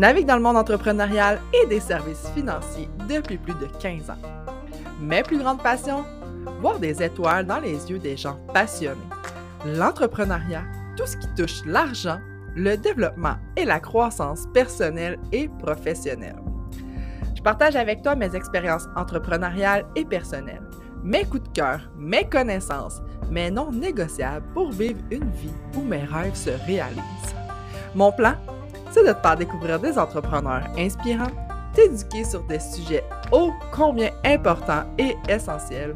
Navigue dans le monde entrepreneurial et des services financiers depuis plus de 15 ans. Mes plus grandes passions Voir des étoiles dans les yeux des gens passionnés. L'entrepreneuriat, tout ce qui touche l'argent, le développement et la croissance personnelle et professionnelle. Je partage avec toi mes expériences entrepreneuriales et personnelles, mes coups de cœur, mes connaissances, mes non négociables pour vivre une vie où mes rêves se réalisent. Mon plan, c'est de te faire découvrir des entrepreneurs inspirants, t'éduquer sur des sujets ô combien importants et essentiels,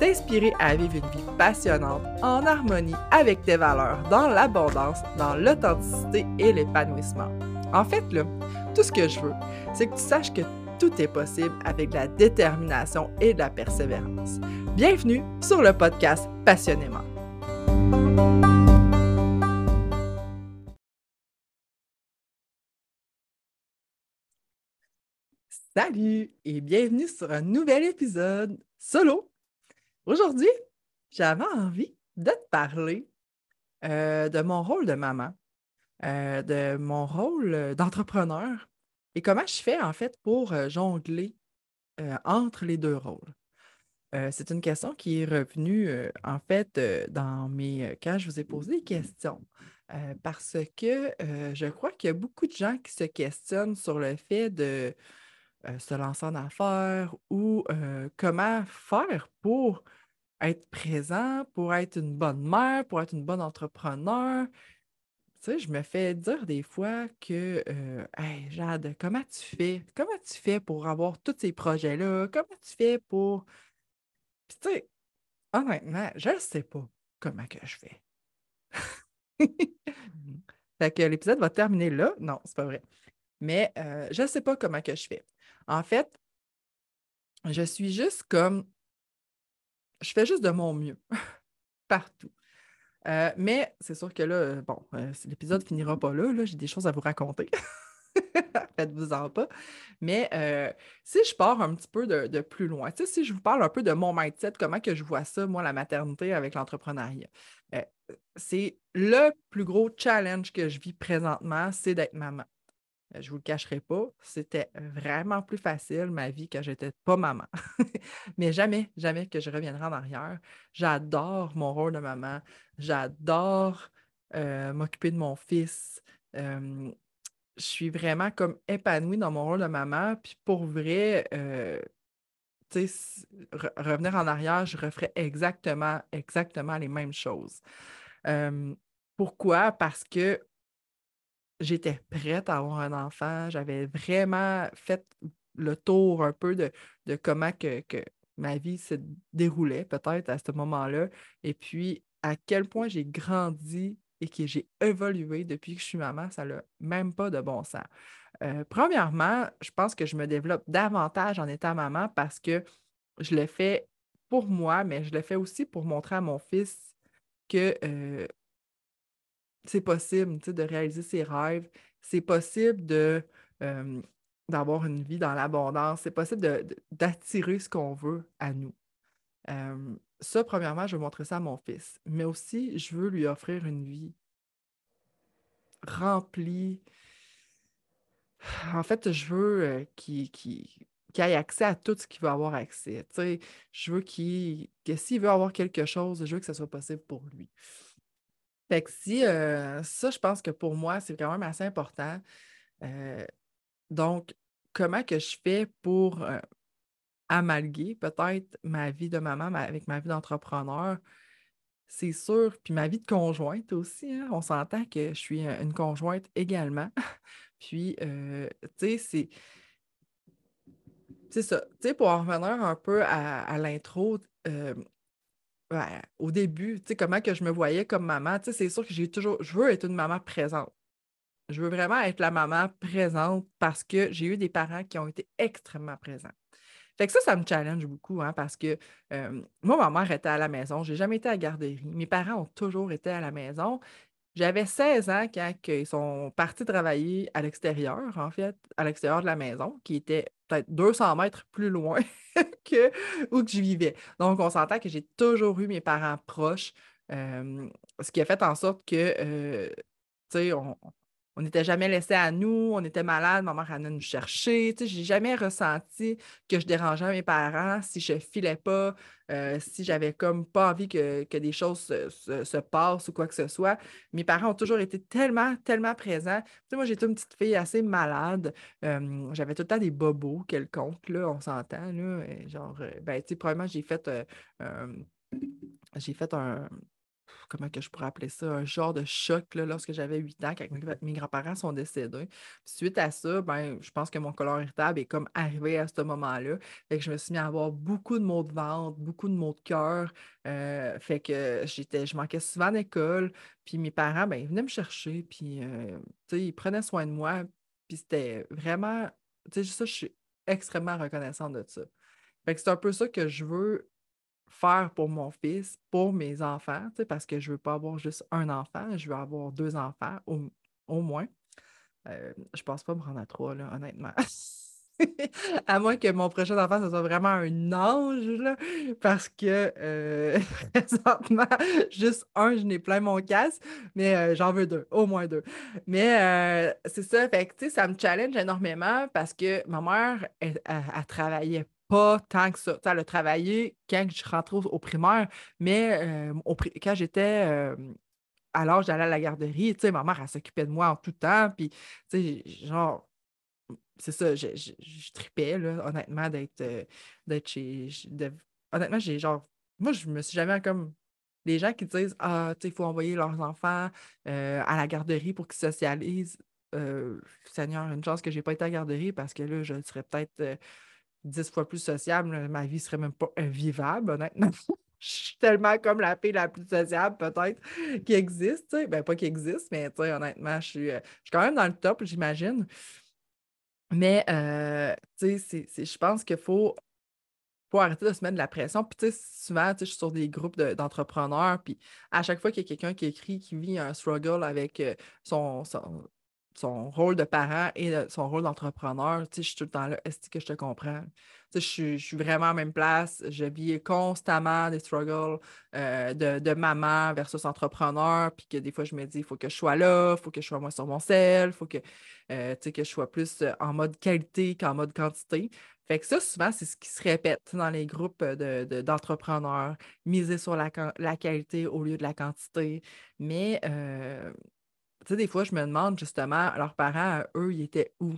t'inspirer à vivre une vie passionnante en harmonie avec tes valeurs, dans l'abondance, dans l'authenticité et l'épanouissement. En fait, là, tout ce que je veux, c'est que tu saches que tout est possible avec de la détermination et de la persévérance. Bienvenue sur le podcast Passionnément. Salut et bienvenue sur un nouvel épisode solo. Aujourd'hui, j'avais envie de te parler euh, de mon rôle de maman, euh, de mon rôle d'entrepreneur et comment je fais en fait pour euh, jongler entre les deux rôles. c'est une question qui est revenue en fait dans mes quand je vous ai posé des questions. parce que je crois qu'il y a beaucoup de gens qui se questionnent sur le fait de euh, se lancer en affaires ou euh, comment faire pour être présent, pour être une bonne mère, pour être une bonne entrepreneur? Tu sais, je me fais dire des fois que, euh, hey, Jade, comment tu fais? Comment tu fais pour avoir tous ces projets-là? Comment tu fais pour. Puis, tu sais, honnêtement, je ne sais pas comment que je fais. fait que l'épisode va terminer là. Non, c'est pas vrai. Mais je ne sais pas comment que je fais. En fait, je suis juste comme, je fais juste de mon mieux partout. Euh, mais c'est sûr que là, bon, euh, l'épisode finira pas là, là j'ai des choses à vous raconter. Faites-vous-en pas. Mais euh, si je pars un petit peu de, plus loin, si je vous parle un peu de mon mindset, comment que je vois ça, moi, la maternité avec l'entrepreneuriat, c'est le plus gros challenge que je vis présentement, c'est d'être maman. Euh, je vous le cacherai pas, c'était vraiment plus facile ma vie quand j'étais pas maman. Mais jamais, jamais que je reviendrai en arrière. J'adore mon rôle de maman. J'adore euh, m'occuper de mon fils. je suis vraiment comme épanouie dans mon rôle de maman. Puis pour vrai, euh, revenir en arrière, je referais exactement, exactement les mêmes choses. pourquoi? Parce que j'étais prête à avoir un enfant. J'avais vraiment fait le tour un peu de, comment que, ma vie se déroulait peut-être à ce moment-là. Et puis, à quel point j'ai grandi et que j'ai évolué depuis que je suis maman, ça n'a même pas de bon sens. Euh, premièrement, je pense que je me développe davantage en étant maman parce que je le fais pour moi, mais je le fais aussi pour montrer à mon fils que euh, c'est possible de réaliser ses rêves, c'est possible de, d'avoir une vie dans l'abondance, c'est possible d'attirer ce qu'on veut à nous. ça, premièrement, je veux montrer ça à mon fils, mais aussi, je veux lui offrir une vie remplie. En fait, je veux euh, qu'il ait accès à tout ce qu'il veut avoir accès. je veux qu'il, que s'il veut avoir quelque chose, je veux que ce soit possible pour lui. Fait que ça, je pense que pour moi, c'est quand même assez important. Donc, comment que je fais pour amalguer peut-être ma vie de maman avec ma vie d'entrepreneur? C'est sûr, puis ma vie de conjointe aussi, hein, on s'entend que je suis une conjointe également. puis, tu sais, c'est c'est ça. Tu sais, pour en revenir un peu à, à l'intro, au début, tu sais, comment que je me voyais comme maman, tu sais, c'est sûr que j'ai toujours, je veux être une maman présente. Je veux vraiment être la maman présente parce que j'ai eu des parents qui ont été extrêmement présents. Fait que ça, ça me challenge beaucoup, hein, parce que moi, ma mère était à la maison, je n'ai jamais été à la garderie. Mes parents ont toujours été à la maison. J'avais 16 ans quand ils sont partis travailler à l'extérieur, en fait, à l'extérieur de la maison, qui était peut-être 200 mètres plus loin que où je vivais. Donc, on s'entend que j'ai toujours eu mes parents proches, ce qui a fait en sorte que, tu sais, on n'était jamais laissé à nous, on était malade, ma mère allait nous chercher. Sais, j'ai jamais ressenti que je dérangeais mes parents si je filais pas, euh, si j'avais comme pas envie que, des choses se, passent ou quoi que ce soit. Mes parents ont toujours été tellement, tellement présents. Moi, j'étais une petite fille assez malade. Euh, j'avais tout le temps des bobos quelconques, là, on s'entend, là. Genre, euh, ben, probablement, j'ai fait... j'ai fait un, comment que je pourrais appeler ça, un genre de choc là, lorsque j'avais 8 ans, quand mes grands-parents sont décédés. suite à ça, ben, je pense que mon colon irritable est comme arrivé à ce moment-là. Fait que je me suis mis à avoir beaucoup de maux de ventre, beaucoup de maux de cœur. Euh, fait que j'étais, je manquais souvent d'école. Puis mes parents, ben, ils venaient me chercher, puis euh, ils prenaient soin de moi. Puis c'était vraiment, tu sais, ça, je suis extrêmement reconnaissante de ça. Fait que c'est un peu ça que je veux faire pour mon fils, pour mes enfants, parce que je ne veux pas avoir juste un enfant, je veux avoir deux enfants au, moins. Euh, je ne pense pas me rendre à trois, là, honnêtement. à moins que mon prochain enfant, ce soit vraiment un ange, là, parce que euh, présentement, juste un, je n'ai plein mon casse, mais euh, j'en veux deux, au moins deux. Mais c'est ça, fait que, ça me challenge énormément parce que ma mère, elle, elle travaillait tant que ça. elle a travaillé quand je rentrais au, primaire, mais euh, quand j'étais euh, à l'âge à la garderie, ma mère, elle s'occupait de moi en tout temps. Puis, genre, c'est ça, je, tripais, là, honnêtement, d'être euh, chez. honnêtement, j'ai genre. Moi, je me suis jamais comme. Les gens qui disent Ah, tu il faut envoyer leurs enfants à la garderie pour qu'ils socialisent. Seigneur, une chance que je n'ai pas été à la garderie parce que là, je serais peut-être dix fois plus sociable, ma vie serait même pas invivable, honnêtement. je suis tellement comme la paix la plus sociable, peut-être, qui existe. sais. Ben, pas qui existe, mais honnêtement, je suis, euh, je suis quand même dans le top, j'imagine. Mais, euh, je pense qu'il faut, faut arrêter de se mettre de la pression. Puis, souvent, je suis sur des groupes d'entrepreneurs, puis à chaque fois qu'il y a quelqu'un qui écrit, qui vit un struggle avec euh, son, son rôle de parent et son rôle d'entrepreneur, je suis tout le temps là, est-ce que je te comprends? Tu sais, je, suis, vraiment à la même place, je vis constamment des struggles euh, de, maman versus entrepreneur, puis que des fois, je me dis, il faut que je sois là, il faut que je sois moins sur mon sel, il faut que, euh, que je sois plus euh, en mode qualité qu'en mode quantité. Fait que ça, souvent, c'est ce qui se répète dans les groupes d'entrepreneurs, miser sur la, la, qualité au lieu de la quantité. Mais tu sais, des fois, je me demande justement, leurs parents, eux, ils étaient où?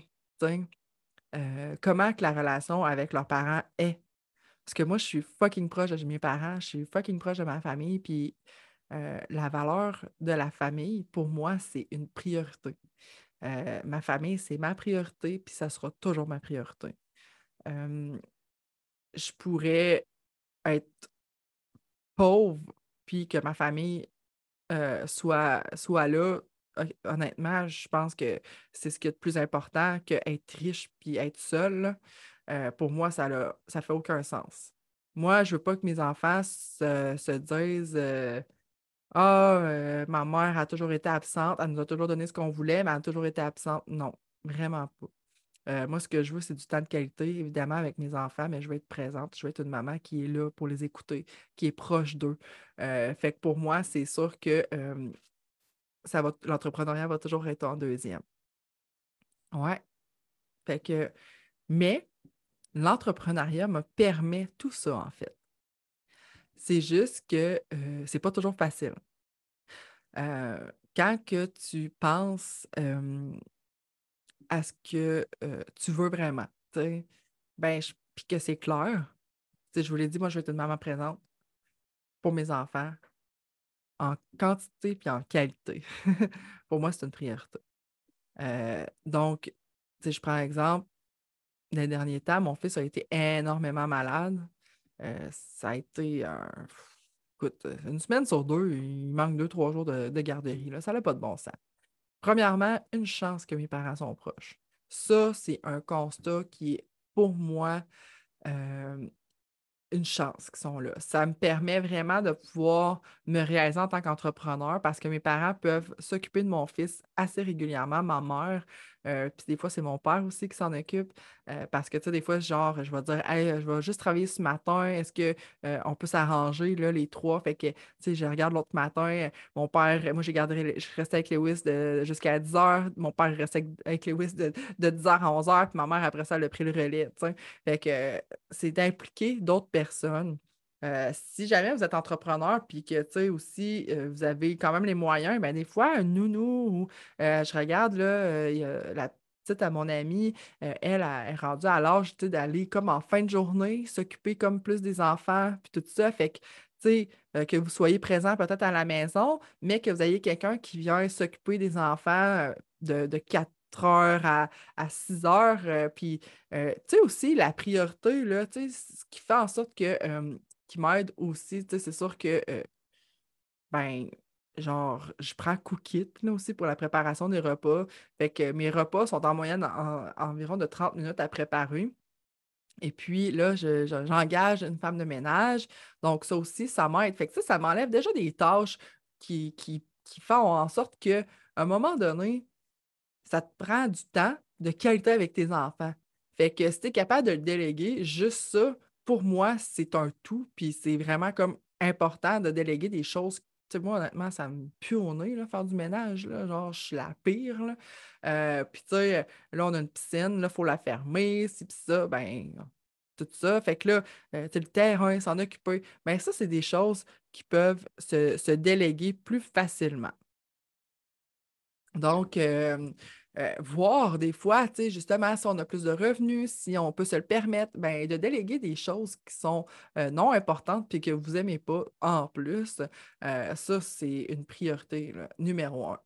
Euh, comment que la relation avec leurs parents est? Parce que moi, je suis fucking proche de mes parents, je suis fucking proche de ma famille, puis euh, la valeur de la famille, pour moi, c'est une priorité. Euh, ma famille, c'est ma priorité, puis ça sera toujours ma priorité. je pourrais être pauvre, puis que ma famille soit, soit là honnêtement, je pense que c'est ce qui est le plus important qu'être riche puis être seul. Euh, pour moi, ça ne fait aucun sens. Moi, je ne veux pas que mes enfants se, disent euh, Ah, euh, ma mère a toujours été absente, elle nous a toujours donné ce qu'on voulait, mais elle a toujours été absente. Non, vraiment pas. moi, ce que je veux, c'est du temps de qualité, évidemment, avec mes enfants, mais je veux être présente. Je veux être une maman qui est là pour les écouter, qui est proche d'eux. fait que pour moi, c'est sûr que l'entrepreneuriat va toujours être en deuxième. Ouais. Fait que, mais l'entrepreneuriat me permet tout ça, en fait. C'est juste que euh, c'est pas toujours facile. Euh, quand que tu penses à ce que euh, tu veux vraiment, ben, puis que c'est clair, je vous l'ai dit, moi, je vais être une maman présente pour mes enfants, en quantité puis en qualité. Pour moi, c'est une priorité. Euh, donc, si je prends exemple, les derniers temps, mon fils a été énormément malade. Euh, ça a été écoute, une semaine sur deux, il manque deux, trois jours de, garderie. Là. Ça n'a pas de bon sens. Premièrement, une chance que mes parents sont proches. Ça, c'est un constat qui est pour moi euh, chance qu'ils sont là. Ça me permet vraiment de pouvoir me réaliser en tant qu'entrepreneur parce que mes parents peuvent s'occuper de mon fils assez régulièrement, ma mère. Euh, puis des fois, c'est mon père aussi qui s'en occupe. Euh, parce que, tu sais, des fois, genre, je vais dire, hey, je vais juste travailler ce matin. Est-ce qu'on peut s'arranger, là, les trois? Fait que, tu sais, je regarde l'autre matin. Mon père, moi, j'ai gardé, je restais avec Lewis jusqu'à 10 h. Mon père restait avec Lewis de, de 10 h à 11 h. Puis ma mère, après ça, elle a pris le relais, tu sais. Fait que c'est d'impliquer d'autres personnes. Euh, si jamais vous êtes entrepreneur puis que tu sais aussi euh, vous avez quand même les moyens, ben des fois, un nounou ou euh, je regarde là, la petite à mon amie, elle, est rendue à l'âge d'aller comme en fin de journée, s'occuper comme plus des enfants, puis tout ça. Fait que, que vous soyez présent peut-être à la maison, mais que vous ayez quelqu'un qui vient s'occuper des enfants de, de 4 heures à, à 6 heures. puis, tu sais, aussi, la priorité, là, ce qui fait en sorte que qui m'aide aussi. c'est sûr que, euh, ben, genre, je prends Cookit là, aussi pour la préparation des repas. Fait que mes repas sont en moyenne environ de 30 minutes à préparer. Et puis là, j'engage une femme de ménage. Donc, ça aussi, ça m'aide. Fait que ça, ça m'enlève déjà des tâches qui, qui, qui font en sorte qu'à un moment donné, ça te prend du temps de qualité avec tes enfants. Fait que si tu es capable de le déléguer, juste ça, pour moi, c'est un tout, puis c'est vraiment comme important de déléguer des choses. Tu sais, moi, honnêtement, ça me pue au nez, là, faire du ménage, là, genre, je suis la pire, là. Euh, puis, tu sais, là, on a une piscine, là, il faut la fermer, si, puis ça, ben, tout ça. Fait que là, euh, le terrain, s'en occuper. Ben, ça, c'est des choses qui peuvent se, déléguer plus facilement. Donc, euh, euh, voir des fois, justement, si on a plus de revenus, si on peut se le permettre, ben, de déléguer des choses qui sont euh, non importantes puis que vous n'aimez pas en plus. Euh, ça, c'est une priorité numéro un.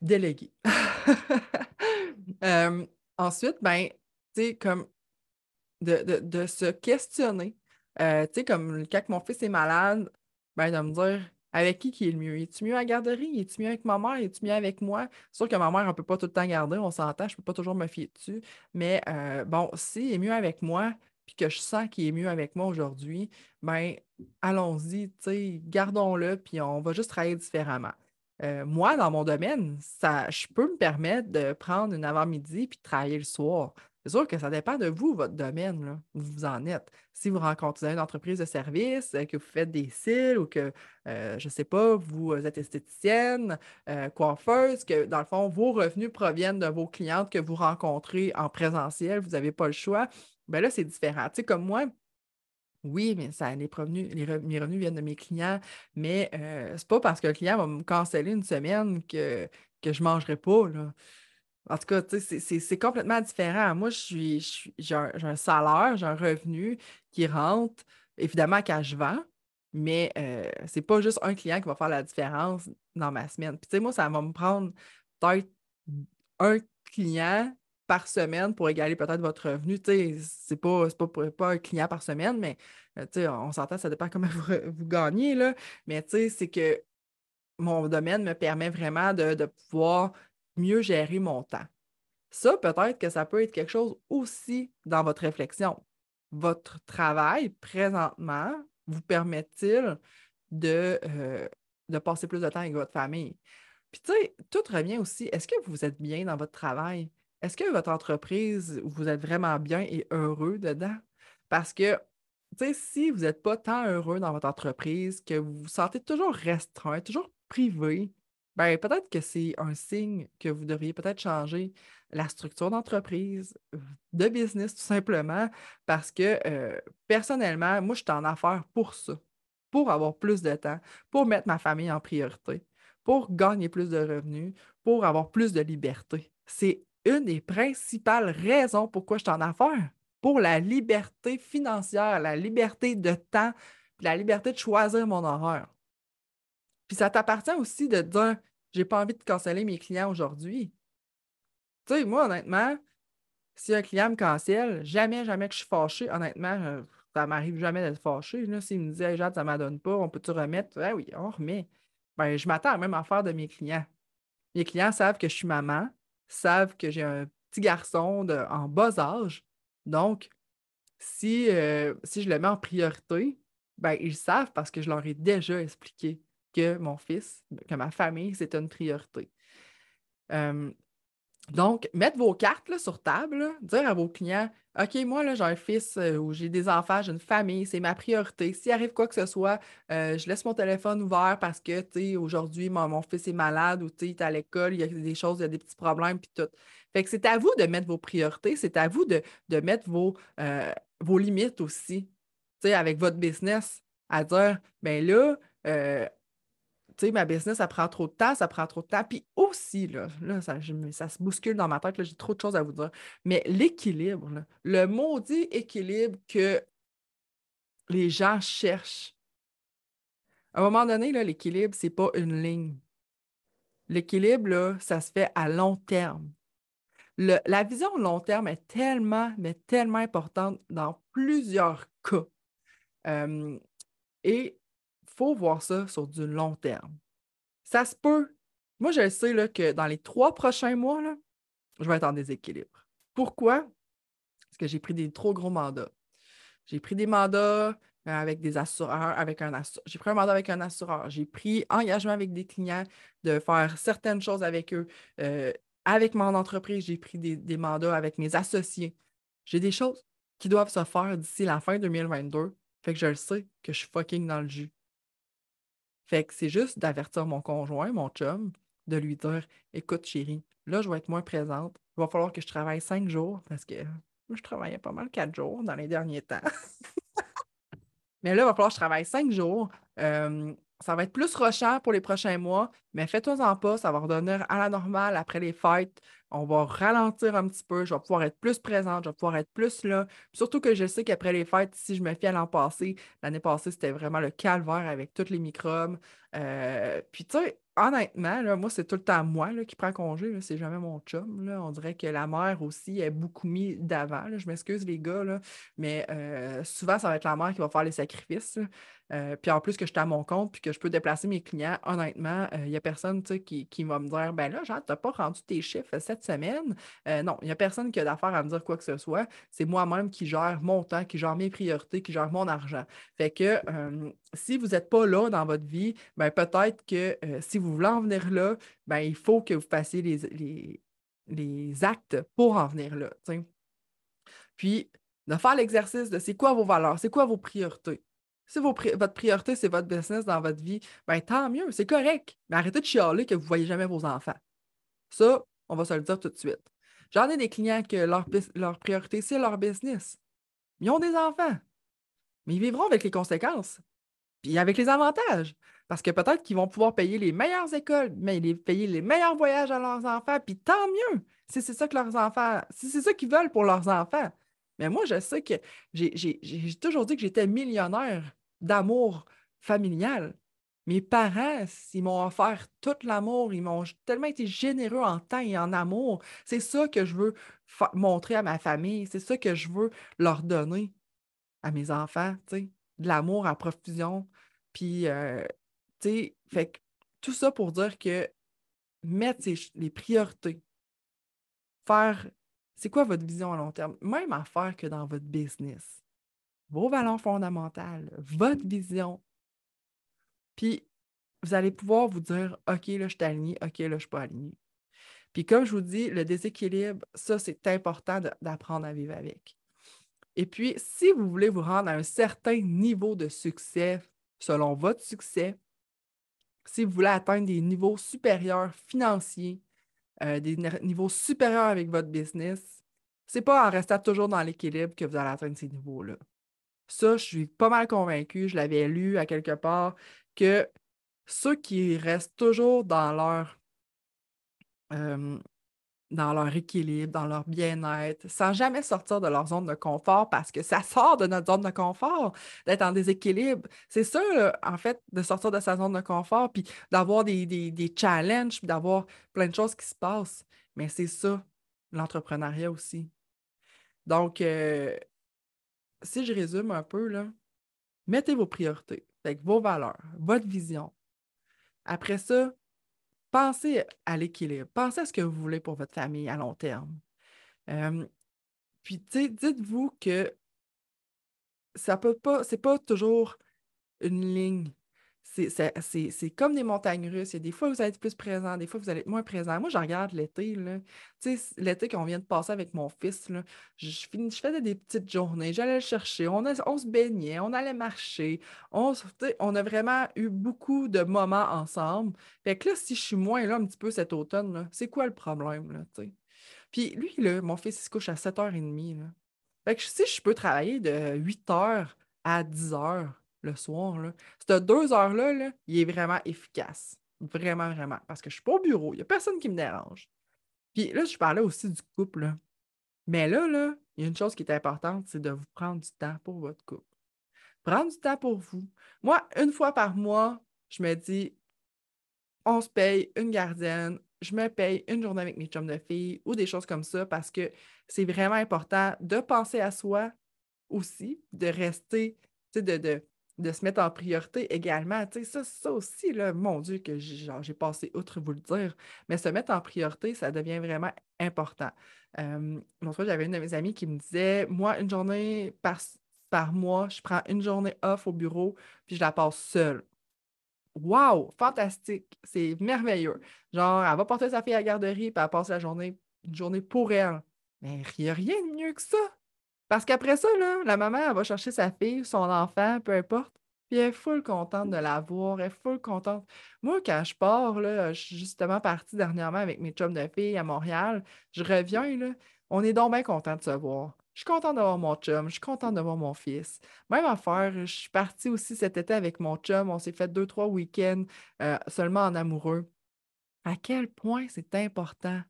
Déléguer. ensuite, ben, comme de, de, se questionner. comme quand mon fils est malade, ben, de me dire avec qui qui est le mieux? Es-tu mieux à la garderie? Es-tu mieux avec ma mère? Es-tu mieux avec moi? C'est sûr que ma mère, on ne peut pas tout le temps garder, on s'entend, je ne peux pas toujours me fier dessus. Mais euh, bon, s'il est mieux avec moi, puis que je sens qu'il est mieux avec moi aujourd'hui, ben allons-y, gardons-le, puis on va juste travailler différemment. Euh, moi, dans mon domaine, ça, je peux me permettre de prendre une avant-midi puis de travailler le soir. C'est sûr que ça dépend de vous, votre domaine, où vous en êtes. Si vous rencontrez une entreprise de service, euh, que vous faites des cils ou que, euh, je ne sais pas, vous êtes esthéticienne, euh, coiffeuse, que dans le fond, vos revenus proviennent de vos clientes que vous rencontrez en présentiel, vous n'avez pas le choix, bien là, c'est différent. Tu sais, comme moi, oui, mais ça, les revenus, mes revenus viennent de mes clients, mais ce n'est pas parce que client va me canceller une semaine que, que je ne mangerai pas. Là. En tout cas, c'est complètement différent. Moi, j'ai un, salaire, j'ai un revenu qui rentre, évidemment, quand je vends, mais euh, c'est pas juste un client qui va faire la différence dans ma semaine. Puis, tu sais, moi, ça va me prendre peut-être un client par semaine pour égaler peut-être votre revenu. Tu sais, c'est pas, pas, pas un client par semaine, mais euh, tu sais, on s'entend, ça dépend comment vous, gagnez, là. Mais tu sais, c'est que mon domaine me permet vraiment de, de pouvoir mieux gérer mon temps. Ça, peut-être que ça peut être quelque chose aussi dans votre réflexion. Votre travail présentement vous permet-il de, euh, de passer plus de temps avec votre famille? Puis, tu sais, tout revient aussi. Est-ce que vous êtes bien dans votre travail? Est-ce que votre entreprise, vous êtes vraiment bien et heureux dedans? Parce que, tu sais, si vous n'êtes pas tant heureux dans votre entreprise, que vous vous sentez toujours restreint, toujours privé, ben, peut-être que c'est un signe que vous devriez peut-être changer la structure d'entreprise, de business, tout simplement, parce que personnellement, moi, je suis en affaires pour ça, pour avoir plus de temps, pour mettre ma famille en priorité, pour gagner plus de revenus, pour avoir plus de liberté. C'est une des principales raisons pourquoi je suis en affaires, pour la liberté financière, la liberté de temps, la liberté de choisir mon horaire. Puis ça t'appartient aussi de dire j'ai pas envie de canceller mes clients aujourd'hui. Tu sais, moi, honnêtement, si un client me cancelle, jamais, jamais que je suis fâché, honnêtement, ça m'arrive jamais d'être fâché. S'il me dit hey, Jade, ça ne m'adonne pas, on peut-tu remettre? Ah oui, on remet. Ben, je m'attends à la même affaire de mes clients. Mes clients savent que je suis maman, savent que j'ai un petit garçon de, en bas âge. Donc, si, euh, si je le mets en priorité, ben, ils savent parce que je leur ai déjà expliqué que mon fils, que ma famille, c'est une priorité. donc, mettre vos cartes sur table, dire à vos clients OK, moi, j'ai un fils euh, ou j'ai des enfants, j'ai une famille, c'est ma priorité. S'il arrive quoi que ce soit, euh, je laisse mon téléphone ouvert parce que, aujourd'hui, mon, fils est malade ou, tu est à l'école, il y a des choses, il y a des petits problèmes, puis tout. Fait que c'est à vous de mettre vos priorités, c'est à vous de, mettre vos, euh, limites aussi, avec votre business, à dire, bien là, tu sais, ma business, ça prend trop de temps, ça prend trop de temps. Puis aussi, là, ça, se bouscule dans ma tête, j'ai trop de choses à vous dire. Mais l'équilibre, le maudit équilibre que les gens cherchent. À un moment donné, l'équilibre, ce n'est pas une ligne. L'équilibre, ça se fait à long terme. la vision long terme est tellement, mais tellement importante dans plusieurs cas. Euh, et faut voir ça sur du long terme. Ça se peut. Moi, je sais là, que dans les trois prochains mois, je vais être en déséquilibre. Pourquoi? Parce que j'ai pris des trop gros mandats. J'ai pris des mandats euh, avec des assureurs, avec un J'ai pris un mandat avec un assureur. J'ai pris engagement avec des clients de faire certaines choses avec eux. Euh, avec mon entreprise, j'ai pris des, des mandats avec mes associés. J'ai des choses qui doivent se faire d'ici la fin 2022. Fait que je le sais que je suis fucking dans le jus. Fait que c'est juste d'avertir mon conjoint, mon chum, de lui dire Écoute, chérie, là, je vais être moins présente. Il va falloir que je travaille cinq jours parce que moi, je travaillais pas mal quatre jours dans les derniers temps. Mais là, il va falloir que je travaille cinq jours. Ça va être plus rochant pour les prochains mois, mais fais-toi-en pas, ça va redonner à la normale après les fêtes. On va ralentir un petit peu, je vais pouvoir être plus présente, je vais pouvoir être plus là. Surtout que je sais qu'après les fêtes, si je me fie à l'an passé, l'année passée, c'était vraiment le calvaire avec tous les microbes. Euh, puis tu sais, honnêtement, moi, c'est tout le temps moi qui prends congé. C'est jamais mon chum. On dirait que la mère aussi est beaucoup mis d'avant. Je m'excuse, les gars, mais euh, souvent, ça va être la mère qui va faire les sacrifices. Euh, puis en plus que je suis à mon compte puis que je peux déplacer mes clients, honnêtement, il n'y a personne qui, qui, va me dire Ben là, genre, tu n'as pas rendu tes chiffres cette semaine. non, il n'y a personne qui a d'affaire à me dire quoi que ce soit. C'est moi-même qui gère mon temps, qui gère mes priorités, qui gère mon argent. Fait que si vous n'êtes pas là dans votre vie, ben peut-être que si vous voulez en venir là, ben il faut que vous fassiez les, les, actes pour en venir là. Puis, de faire l'exercice de c'est quoi vos valeurs, c'est quoi vos priorités? Si votre priorité, c'est votre business dans votre vie, ben tant mieux, c'est correct. Mais arrêtez de chialer que vous ne voyez jamais vos enfants. Ça, on va se le dire tout de suite. J'en ai des clients que leur, leur priorité, c'est leur business. Ils ont des enfants. Mais ils vivront avec les conséquences. Puis avec les avantages. Parce que peut-être qu'ils vont pouvoir payer les meilleures écoles, mais payer les meilleurs voyages à leurs enfants, puis tant mieux si c'est ça que leurs enfants, si c'est ça qu'ils veulent pour leurs enfants. Mais moi, je sais que j'ai toujours dit que j'étais millionnaire d'amour familial. Mes parents, ils m'ont offert tout l'amour, ils m'ont tellement été généreux en temps et en amour. C'est ça que je veux montrer à ma famille, c'est ça que je veux leur donner à mes enfants, de l'amour à profusion. Puis, euh, tu sais, fait tout ça pour dire que mettre les priorités, faire, c'est quoi votre vision à long terme? Même affaire que dans votre business. Vos valeurs fondamentales, votre vision. Puis, vous allez pouvoir vous dire, OK, là, je suis aligné, OK, là, je ne suis pas aligné. Puis, comme je vous dis, le déséquilibre, ça, c'est important d'apprendre à vivre avec. Et puis, si vous voulez vous rendre à un certain niveau de succès selon votre succès, si vous voulez atteindre des niveaux supérieurs financiers, euh, des niveaux supérieurs avec votre business, c'est pas en restant toujours dans l'équilibre que vous allez atteindre ces niveaux-là. Ça, je suis pas mal convaincue, je l'avais lu à quelque part, que ceux qui restent toujours dans leur dans leur équilibre, dans leur bien-être, sans jamais sortir de leur zone de confort parce que ça sort de notre zone de confort d'être en déséquilibre. C'est ça, en fait, de sortir de sa zone de confort, puis d'avoir des, des, challenges, puis d'avoir plein de choses qui se passent. Mais c'est ça, l'entrepreneuriat aussi. Donc, euh, si je résume un peu, mettez vos priorités, vos valeurs, votre vision. Après ça, pensez à l'équilibre. Pensez à ce que vous voulez pour votre famille à long terme. puis, dites-vous que ça peut pas, c'est pas toujours une ligne. C'est comme des montagnes russes. Il y a des fois, vous allez être plus présent, des fois, vous allez être moins présent. Moi, je regarde l'été, l'été qu'on vient de passer avec mon fils, je, je faisais des petites journées, j'allais le chercher, on, on se baignait, on allait marcher. On, on a vraiment eu beaucoup de moments ensemble. Fait que là, si je suis moins là un petit peu cet automne, c'est quoi le problème? Puis lui, mon fils, il se couche à 7h30, là. Fait que si je peux travailler de 8h à 10h, le soir, là, ces deux heures-là, là, il est vraiment efficace. Vraiment, vraiment. Parce que je suis pas au bureau, il n'y a personne qui me dérange. Puis là, je parlais aussi du couple. Mais là, là, il y a une chose qui est importante, c'est de vous prendre du temps pour votre couple. Prendre du temps pour vous. Moi, une fois par mois, je me dis, on se paye une gardienne, je me paye une journée avec mes chums de filles ou des choses comme ça parce que c'est vraiment important de penser à soi aussi, de rester, de, de, de se mettre en priorité également. ça, ça aussi, là, mon Dieu, que j'ai passé outre vous le dire, mais se mettre en priorité, ça devient vraiment important. Euh, fois, j'avais une de mes amies qui me disait Moi, une journée par, par mois, je prends une journée off au bureau, puis je la passe seule. Wow, fantastique, c'est merveilleux. Genre, elle va porter sa fille à la garderie, puis elle passe la journée, une journée pour elle. Mais il n'y a rien de mieux que ça. Parce qu'après ça, la maman, va chercher sa fille, son enfant, peu importe, puis elle est full contente de la voir, elle est full contente. Moi, quand je pars, là, je suis justement partie dernièrement avec mes chums de filles à Montréal, je reviens, là, on est donc bien content de se voir. Je suis contente d'avoir mon chum, je suis contente d'avoir mon fils. Même affaire, je suis partie aussi cet été avec mon chum, on s'est fait deux, trois week-ends euh, seulement en amoureux. À quel point c'est important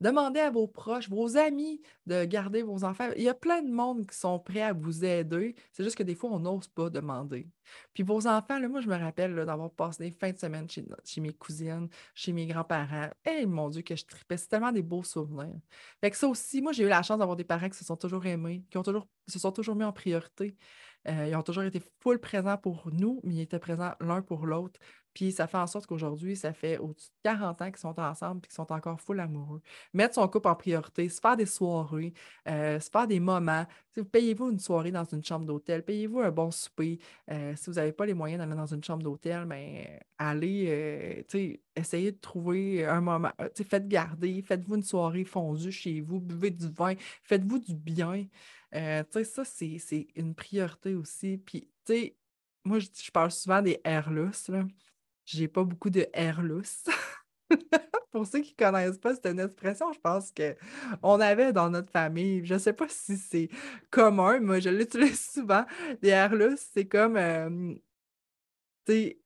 Demandez à vos proches, vos amis de garder vos enfants. Il y a plein de monde qui sont prêts à vous aider. C'est juste que des fois, on n'ose pas demander. Puis vos enfants, moi, je me rappelle d'avoir passé des fins de semaine chez, mes cousines, chez mes grands-parents. Eh mon Dieu, que je tripais. C'est tellement des beaux souvenirs. Fait que ça aussi, moi, j'ai eu la chance d'avoir des parents qui se sont toujours aimés, qui ont toujours, se sont toujours mis en priorité. Euh, ils ont toujours été full présents pour nous, mais ils étaient présents l'un pour l'autre. Puis ça fait en sorte qu'aujourd'hui, ça fait au-dessus de 40 ans qu'ils sont ensemble et qu'ils sont encore full amoureux. Mettre son couple en priorité, se faire des soirées, euh, se faire des moments. Payez-vous une soirée dans une chambre d'hôtel, payez-vous un bon souper. Euh, si vous n'avez pas les moyens d'aller dans une chambre d'hôtel, mais ben, allez, essayez de trouver un moment. Faites garder, faites-vous une soirée fondue chez vous, buvez du vin, faites-vous du bien. Ça, c'est une priorité aussi. Puis, tu sais, moi, je, parle souvent des airless, là. J'ai pas beaucoup de air Pour ceux qui ne connaissent pas cette expression, je pense qu'on avait dans notre famille, je ne sais pas si c'est commun, moi je l'utilise souvent, des air c'est comme, euh, c'est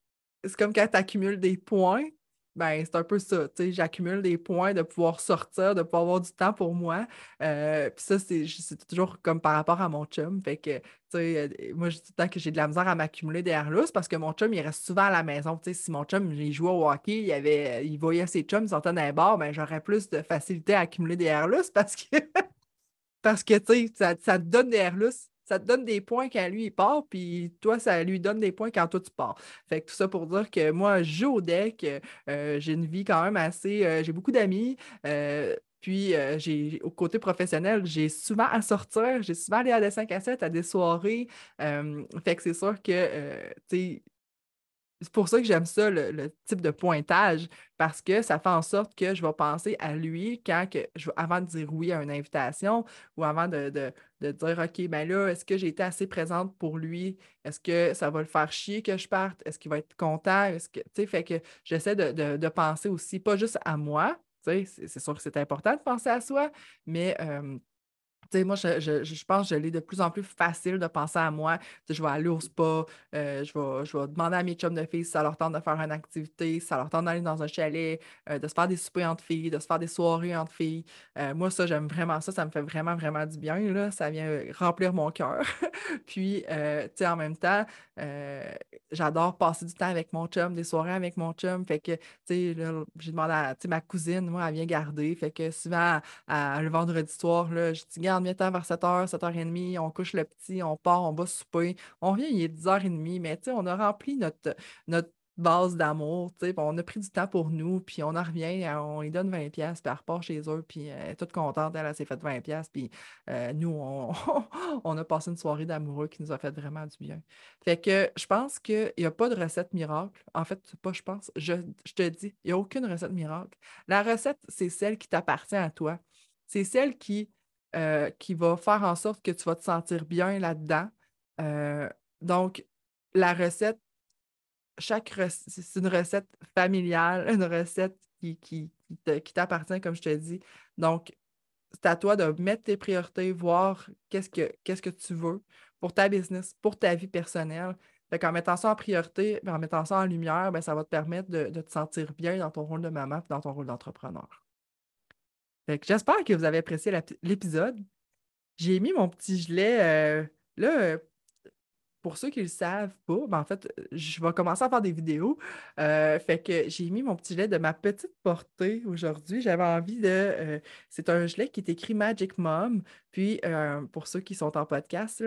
comme quand tu accumules des points, ben, c'est un peu ça, j'accumule des points de pouvoir sortir, de pouvoir avoir du temps pour moi. Euh, puis ça, c'est toujours comme par rapport à mon chum. Fait que, tu sais, euh, moi, que j'ai de la misère à m'accumuler des airlus parce que mon chum, il reste souvent à la maison. Si mon chum, il jouait au hockey, il, avait, il voyait ses chums sortant d'un bar, ben, j'aurais plus de facilité à accumuler des airlus parce que, parce que, tu sais, ça, ça te donne des airlus ça te donne des points quand lui il part, puis toi, ça lui donne des points quand toi tu pars. Fait que tout ça pour dire que moi, je joue au deck, euh, j'ai une vie quand même assez. Euh, j'ai beaucoup d'amis. Euh, puis, j'ai, au côté professionnel, j'ai souvent à sortir, j'ai souvent allé à des 5 à 7, à des soirées. fait que c'est sûr que, tu sais, c'est pour ça que j'aime ça, le, type de pointage, parce que ça fait en sorte que je vais penser à lui quand que je, avant de dire oui à une invitation ou avant de, dire OK, ben là, est-ce que j'ai été assez présente pour lui? Est-ce que ça va le faire chier que je parte? Est-ce qu'il va être content? Est-ce que, tu sais, fait que j'essaie de, penser aussi, pas juste à moi, tu sais, c'est sûr que c'est important de penser à soi, mais euh, moi, je, pense que je l'ai de plus en plus facile de penser à moi. je vais aller au spa, euh, je, vais, je vais demander à mes chums de filles si ça leur tente de faire une activité, si ça leur tente d'aller dans un chalet, euh, de se faire des soupers entre filles, de se faire des soirées entre filles. Euh, moi, ça, j'aime vraiment ça. Ça me fait vraiment, vraiment du bien. Là. Ça vient remplir mon cœur. Puis, en même temps, j'adore passer du temps avec mon chum, des soirées avec mon chum. Fait que, j'ai demandé à ma cousine, moi, elle vient garder. Fait que souvent, le vendredi soir, là, je dis, garde, viens vers 7h, 7h30, on couche le petit, on part, on va souper. On revient, il est 10h30, mais on a rempli notre, notre base d'amour, on a pris du temps pour nous, puis on en revient, on lui donne 20$, puis elle repart chez eux, puis elle est toute contente, elle, s'est fait 20$, puis nous, on, on, a passé une soirée d'amoureux qui nous a fait vraiment du bien. Fait que je pense qu'il n'y a pas de recette miracle. En fait, pas je pense, je, je te dis, il n'y a aucune recette miracle. La recette, c'est celle qui t'appartient à toi. C'est celle qui, qui va faire en sorte que tu vas te sentir bien là-dedans. donc, la recette, chaque c'est une recette familiale, une recette qui, qui, qui t'appartient, comme je te dis. Donc, c'est à toi de mettre tes priorités, voir qu'est-ce que, qu'est-ce que tu veux pour ta business, pour ta vie personnelle. En mettant ça en priorité, ben, en mettant ça en lumière, ben, ça va te permettre de, te sentir bien dans ton rôle de maman et dans ton rôle d'entrepreneur. J'espère que vous avez apprécié l'épisode. J'ai mis mon petit gilet euh, là, pour ceux qui ne le savent pas, ben en fait, je vais commencer à faire des vidéos. Euh, fait que j'ai mis mon petit gilet de ma petite portée aujourd'hui. J'avais envie de. Euh, c'est un gilet qui est écrit Magic Mom. Puis, euh, pour ceux qui sont en podcast,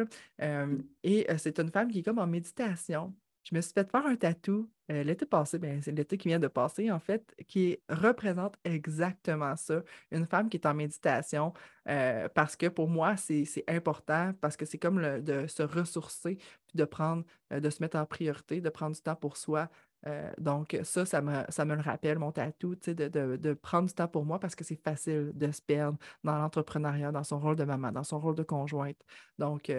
et c'est une femme qui est comme en méditation. Je me suis fait faire un tatou euh, l'été passé, ben, c'est l'été qui vient de passer, en fait, qui représente exactement ça. Une femme qui est en méditation, euh, parce que pour moi, c'est important, parce que c'est comme de se ressourcer, puis de prendre, euh, de se mettre en priorité, de prendre du temps pour soi. donc, ça, ça me, ça me le rappelle, mon tatou, de, de, de, prendre du temps pour moi parce que c'est facile de se perdre dans l'entrepreneuriat, dans son rôle de maman, dans son rôle de conjointe. Donc,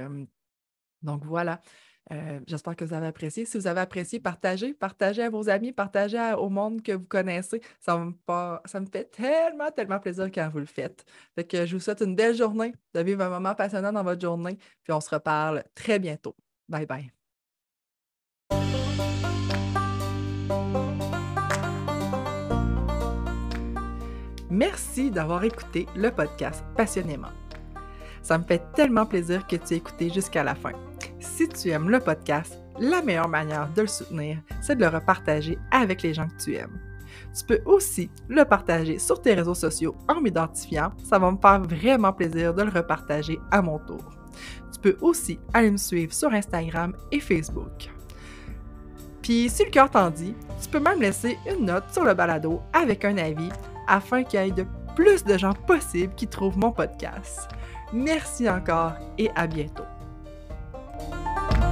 donc voilà. Euh, j'espère que vous avez apprécié. Si vous avez apprécié, partagez, partagez à vos amis, partagez au monde que vous connaissez. Ça me, fait tellement, tellement plaisir quand vous le faites. Je vous souhaite une belle journée, de vivre un moment passionnant dans votre journée, puis on se reparle très bientôt. Bye bye. Merci d'avoir écouté le podcast passionnément. Ça me fait tellement plaisir que tu aies écouté jusqu'à la fin. Si tu aimes le podcast, la meilleure manière de le soutenir, c'est de le repartager avec les gens que tu aimes. Tu peux aussi le partager sur tes réseaux sociaux en m'identifiant. Ça va me faire vraiment plaisir de le repartager à mon tour. Tu peux aussi aller me suivre sur Instagram et Facebook. Puis, si le cœur t'en dit, tu peux même laisser une note sur le balado avec un avis afin qu'il y ait de plus de gens possibles qui trouvent mon podcast. Merci encore et à bientôt. Thank you.